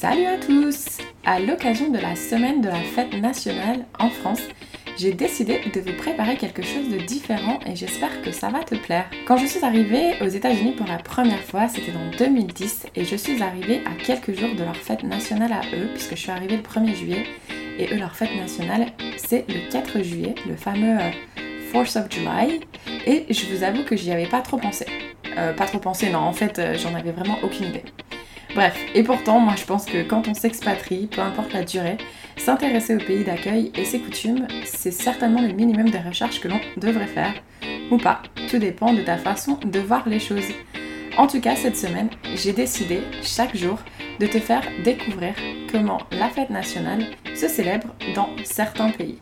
Salut à tous À l'occasion de la semaine de la fête nationale en France, j'ai décidé de vous préparer quelque chose de différent et j'espère que ça va te plaire. Quand je suis arrivée aux États-Unis pour la première fois, c'était en 2010 et je suis arrivée à quelques jours de leur fête nationale à eux, puisque je suis arrivée le 1er juillet et eux, leur fête nationale, c'est le 4 juillet, le fameux 4th euh, of July. Et je vous avoue que j'y avais pas trop pensé. Euh, pas trop pensé, non, en fait, euh, j'en avais vraiment aucune idée. Bref, et pourtant, moi je pense que quand on s'expatrie, peu importe la durée, s'intéresser au pays d'accueil et ses coutumes, c'est certainement le minimum de recherche que l'on devrait faire. Ou pas, tout dépend de ta façon de voir les choses. En tout cas, cette semaine, j'ai décidé chaque jour de te faire découvrir comment la fête nationale se célèbre dans certains pays.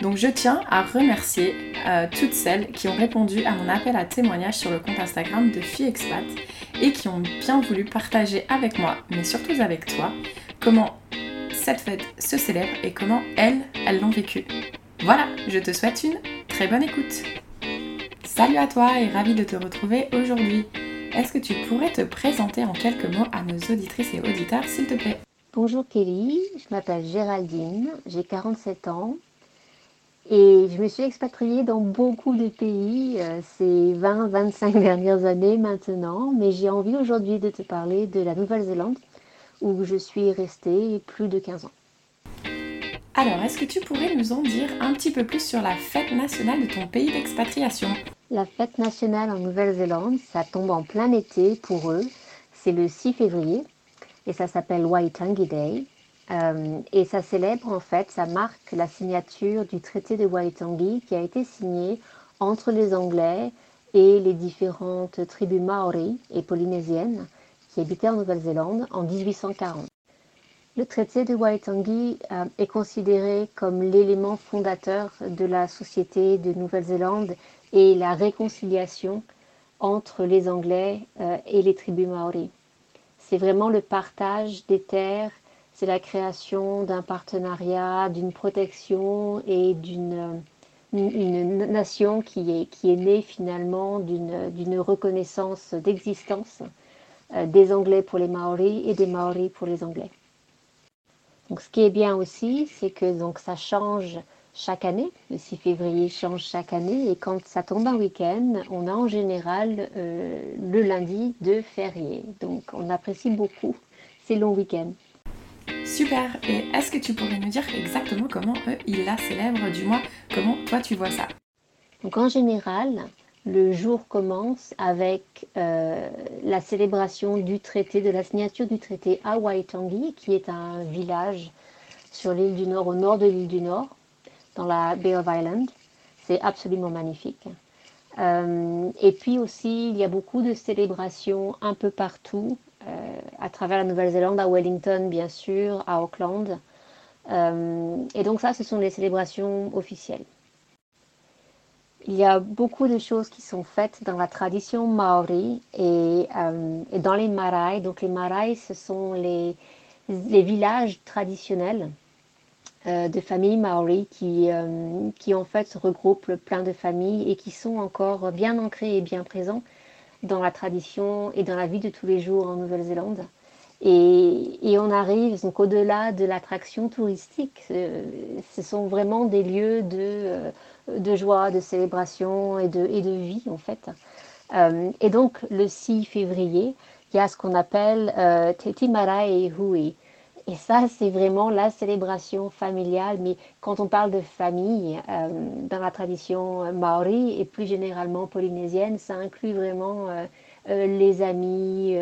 Donc je tiens à remercier euh, toutes celles qui ont répondu à mon appel à témoignage sur le compte Instagram de FiExpat et qui ont bien voulu partager avec moi, mais surtout avec toi, comment cette fête se célèbre et comment elles, elles l'ont vécue. Voilà, je te souhaite une très bonne écoute. Salut à toi et ravi de te retrouver aujourd'hui. Est-ce que tu pourrais te présenter en quelques mots à nos auditrices et auditeurs, s'il te plaît? Bonjour Kelly, je m'appelle Géraldine, j'ai 47 ans et je me suis expatriée dans beaucoup de pays euh, ces 20-25 dernières années maintenant, mais j'ai envie aujourd'hui de te parler de la Nouvelle-Zélande où je suis restée plus de 15 ans. Alors, est-ce que tu pourrais nous en dire un petit peu plus sur la fête nationale de ton pays d'expatriation? La fête nationale en Nouvelle-Zélande, ça tombe en plein été pour eux. C'est le 6 février et ça s'appelle Waitangi Day. Euh, et ça célèbre en fait, ça marque la signature du traité de Waitangi qui a été signé entre les Anglais et les différentes tribus maoris et polynésiennes qui habitaient en Nouvelle-Zélande en 1840. Le traité de Waitangi euh, est considéré comme l'élément fondateur de la société de Nouvelle-Zélande et la réconciliation entre les Anglais euh, et les tribus maoris. C'est vraiment le partage des terres, c'est la création d'un partenariat, d'une protection et d'une une, nation qui est, qui est née finalement d'une reconnaissance d'existence euh, des Anglais pour les Maoris et des Maoris pour les Anglais. Donc, ce qui est bien aussi, c'est que donc, ça change chaque année. Le 6 février change chaque année. Et quand ça tombe un week-end, on a en général euh, le lundi de férié. Donc, on apprécie beaucoup ces longs week-ends. Super. Et est-ce que tu pourrais nous dire exactement comment eux, ils la célèbrent Du moins, comment toi, tu vois ça? Donc, en général, le jour commence avec euh, la célébration du traité, de la signature du traité à Waitangi, qui est un village sur l'île du Nord, au nord de l'île du Nord, dans la Bay of Island. C'est absolument magnifique. Euh, et puis aussi, il y a beaucoup de célébrations un peu partout, à travers la Nouvelle-Zélande, à Wellington bien sûr, à Auckland. et donc ça, ce sont les célébrations officielles. Il y a beaucoup de choses qui sont faites dans la tradition maori et, euh, dans les marae. Donc les marae, ce sont les, villages traditionnels euh, de familles maori qui, euh, qui en fait regroupent plein de familles et qui sont encore bien ancrés et bien présents dans la tradition et dans la vie de tous les jours en Nouvelle-Zélande. Et, on arrive donc au-delà de l'attraction touristique. Ce sont vraiment des lieux de de joie, de célébration et de, et de vie en fait. Euh, et donc le 6 février, il y a ce qu'on appelle euh, Te Marae Hui. Et ça, c'est vraiment la célébration familiale. Mais quand on parle de famille, euh, dans la tradition maori et plus généralement polynésienne, ça inclut vraiment les amis,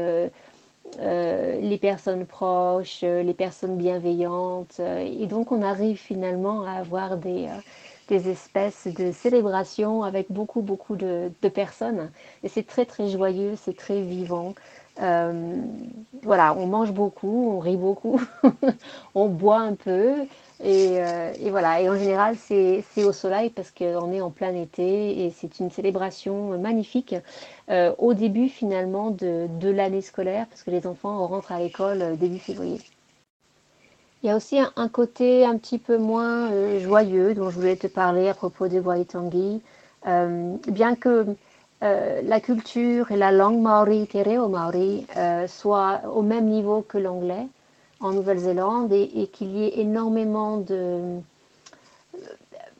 les personnes proches, les personnes bienveillantes. Et donc, on arrive finalement à avoir des espèces de célébrations avec beaucoup, beaucoup de, personnes. Et c'est très, très joyeux, c'est très vivant. Euh, voilà, on mange beaucoup, on rit beaucoup, on boit un peu. Euh, et, voilà, et en général, c'est au soleil parce qu'on est en plein été et c'est une célébration magnifique euh, au début finalement de, l'année scolaire parce que les enfants rentrent à l'école début février. Il y a aussi un, côté un petit peu moins euh, joyeux dont je voulais te parler à propos de Waitangi. Euh, bien que euh, la culture et la langue maori, tereo maori, soient au même niveau que l'anglais, en Nouvelle-Zélande et, qu'il y ait énormément de,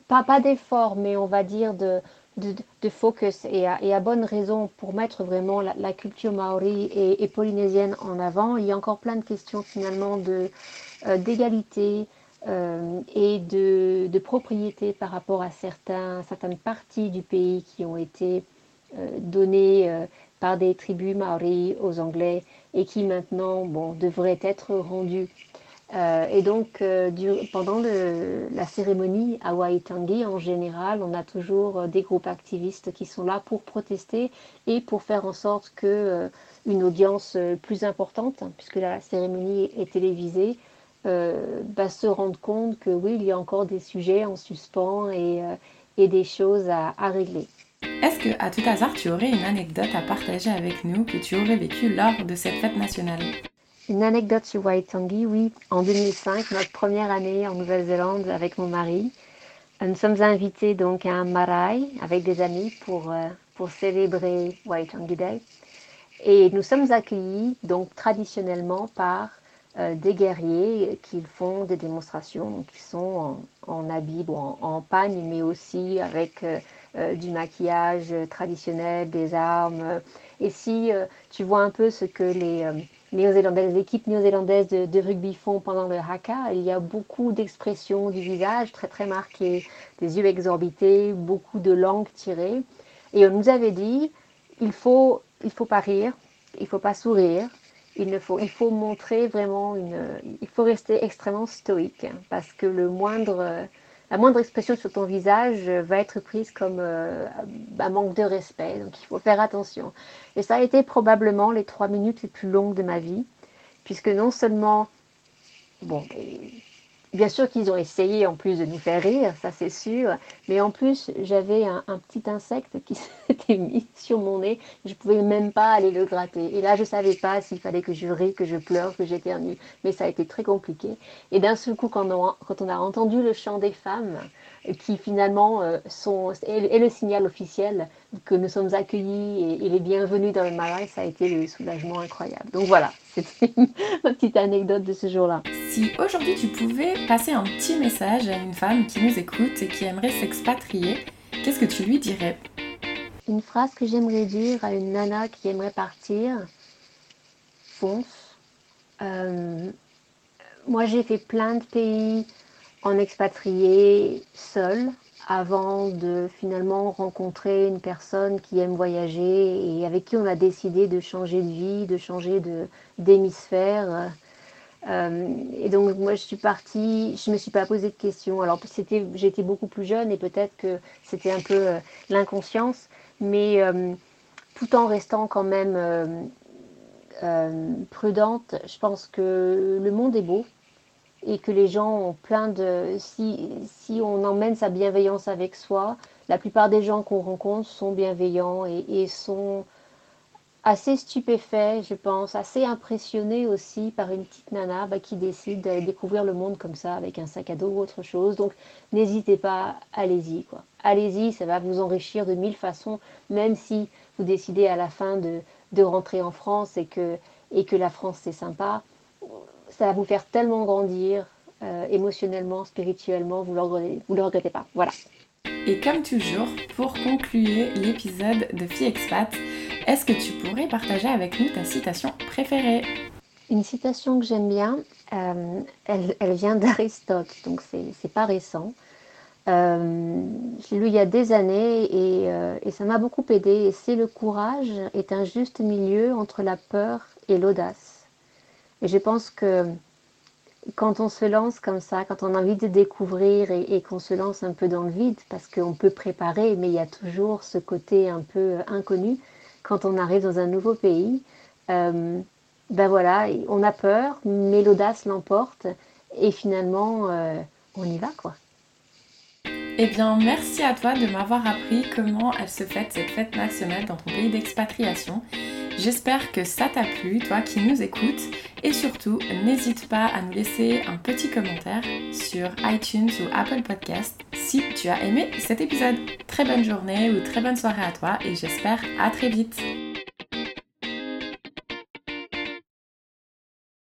pas, pas d'efforts, mais on va dire de, de, focus et à, bonne raison pour mettre vraiment la, culture maori et, polynésienne en avant. Il y a encore plein de questions finalement euh, d'égalité euh, et de, de, propriété par rapport à certaines parties du pays qui ont été euh, données par des tribus maori aux Anglais et qui maintenant bon, devraient être rendues euh, et donc, euh, pendant la cérémonie à Waitangi, en général, on a toujours euh, des groupes activistes qui sont là pour protester et pour faire en sorte que une audience plus importante, puisque la cérémonie est télévisée, bah, se rende compte que oui, il y a encore des sujets en suspens et, des choses à régler. Est-ce que, à tout hasard, tu aurais une anecdote à partager avec nous que tu aurais vécue lors de cette fête nationale? Une anecdote sur Waitangi, oui. En 2005, notre première année en Nouvelle-Zélande avec mon mari, euh, nous sommes invités donc à un marae avec des amis pour, euh, pour célébrer Waitangi Day. Et nous sommes accueillis donc traditionnellement par euh, des guerriers qui font des démonstrations, qui sont en, en habit, bon, en, pagne, mais aussi avec du maquillage traditionnel, des armes. Et si tu vois un peu ce que les néo-zélandaises, les équipes néo-zélandaises de, rugby font pendant le haka, il y a beaucoup d'expressions du visage très très marquées, des yeux exorbités, beaucoup de langues tirées. Et on nous avait dit, il faut, il faut pas rire, il faut pas sourire, il, ne faut, il faut montrer vraiment une, il faut rester extrêmement stoïque parce que le moindre la moindre expression sur ton visage va être prise comme euh, un manque de respect. Donc il faut faire attention. Et ça a été probablement les trois minutes les plus longues de ma vie, puisque non seulement, bon, Bien sûr qu'ils ont essayé en plus de nous faire rire, ça c'est sûr, mais en plus j'avais un, petit insecte qui mis sur mon nez, je pouvais même pas aller le gratter. Et là je savais pas s'il fallait que je rie, que je pleure, que j'éternue, mais ça a été très compliqué. Et d'un seul coup, quand on, a entendu le chant des femmes, qui finalement euh, sont, est, le signal officiel que nous sommes accueillis et, les bienvenus dans le Marais, ça a été le soulagement incroyable. Donc voilà, c'était ma petite anecdote de ce jour-là. Si aujourd'hui tu pouvais passer un petit message à une femme qui nous écoute et qui aimerait s'expatrier, qu'est-ce que tu lui dirais? Une phrase que j'aimerais dire à une nana qui aimerait partir, fonce. Euh, moi j'ai fait plein de pays en expatrié seul avant de finalement rencontrer une personne qui aime voyager et avec qui on a décidé de changer de vie, de changer d'hémisphère. Euh, et donc moi je suis partie, je me suis pas posé de questions. Alors c'était, j'étais beaucoup plus jeune et peut-être que c'était un peu euh, l'inconscience, mais euh, tout en restant quand même prudente, je pense que le monde est beau et que les gens ont plein de... Si, si on emmène sa bienveillance avec soi, la plupart des gens qu'on rencontre sont bienveillants et, sont assez stupéfaits, je pense, assez impressionnés aussi par une petite nana bah, qui décide d'aller découvrir le monde comme ça avec un sac à dos ou autre chose. Donc n'hésitez pas, allez-y. quoi. Allez-y, ça va vous enrichir de mille façons, même si vous décidez à la fin de, de rentrer en France et que, et que la France c'est sympa ça va vous faire tellement grandir euh, émotionnellement, spirituellement, vous ne le, regrettez pas. Voilà. Et comme toujours, pour conclure l'épisode de Fille Expat, est-ce que tu pourrais partager avec nous ta citation préférée? Une citation que j'aime bien, euh, elle, vient d'Aristote, donc c'est pas récent. Euh, lu il y a des années et, et ça m'a beaucoup aidé. c'est le courage est un juste milieu entre la peur et l'audace. Et je pense que quand on se lance comme ça, quand on a envie de découvrir et, qu'on se lance un peu dans le vide, parce qu'on peut préparer, mais il y a toujours ce côté un peu inconnu quand on arrive dans un nouveau pays. Euh, ben voilà, on a peur, mais l'audace l'emporte et finalement, euh, on y va quoi. Eh bien, merci à toi de m'avoir appris comment elle se fête cette fête nationale dans ton pays d'expatriation. J'espère que ça t'a plu, toi qui nous écoutes. Et surtout, n'hésite pas à nous laisser un petit commentaire sur iTunes ou Apple Podcast si tu as aimé cet épisode. Très bonne journée ou très bonne soirée à toi et j'espère à très vite.